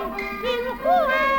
Cinco anos